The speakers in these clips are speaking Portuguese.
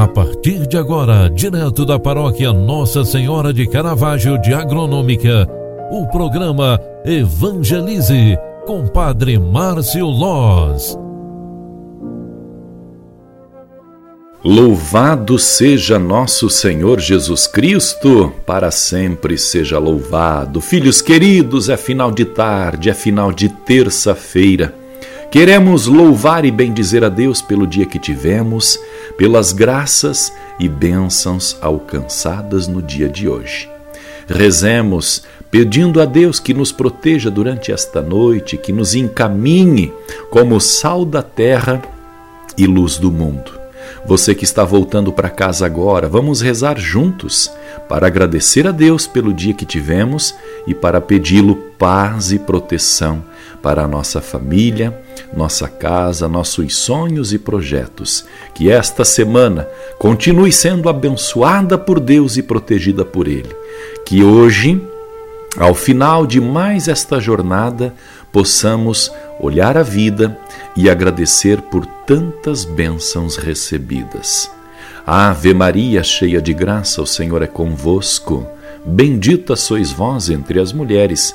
A partir de agora, direto da paróquia Nossa Senhora de Caravaggio de Agronômica, o programa Evangelize com Padre Márcio Loz. Louvado seja nosso Senhor Jesus Cristo, para sempre seja louvado. Filhos queridos, é final de tarde, é final de terça-feira. Queremos louvar e bendizer a Deus pelo dia que tivemos, pelas graças e bênçãos alcançadas no dia de hoje. Rezemos pedindo a Deus que nos proteja durante esta noite, que nos encaminhe como sal da terra e luz do mundo. Você que está voltando para casa agora, vamos rezar juntos para agradecer a Deus pelo dia que tivemos e para pedi-lo paz e proteção para a nossa família, nossa casa, nossos sonhos e projetos. Que esta semana continue sendo abençoada por Deus e protegida por Ele. Que hoje, ao final de mais esta jornada, possamos olhar a vida e agradecer por tantas bênçãos recebidas. Ave Maria, cheia de graça, o Senhor é convosco. Bendita sois vós entre as mulheres,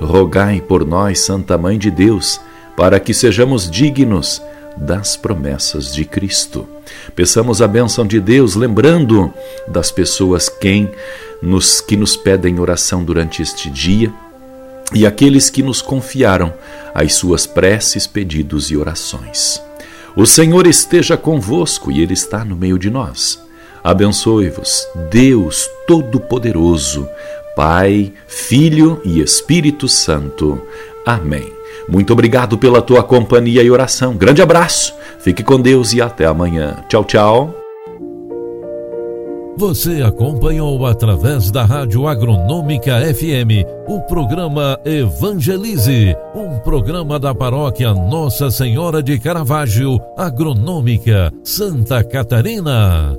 Rogai por nós, Santa Mãe de Deus, para que sejamos dignos das promessas de Cristo. Peçamos a bênção de Deus, lembrando das pessoas quem nos que nos pedem oração durante este dia e aqueles que nos confiaram as suas preces, pedidos e orações. O Senhor esteja convosco e Ele está no meio de nós. Abençoe-vos, Deus Todo-Poderoso, Pai, Filho e Espírito Santo. Amém. Muito obrigado pela tua companhia e oração. Grande abraço, fique com Deus e até amanhã. Tchau, tchau. Você acompanhou através da Rádio Agronômica FM o programa Evangelize, um programa da paróquia Nossa Senhora de Caravaggio, Agronômica, Santa Catarina.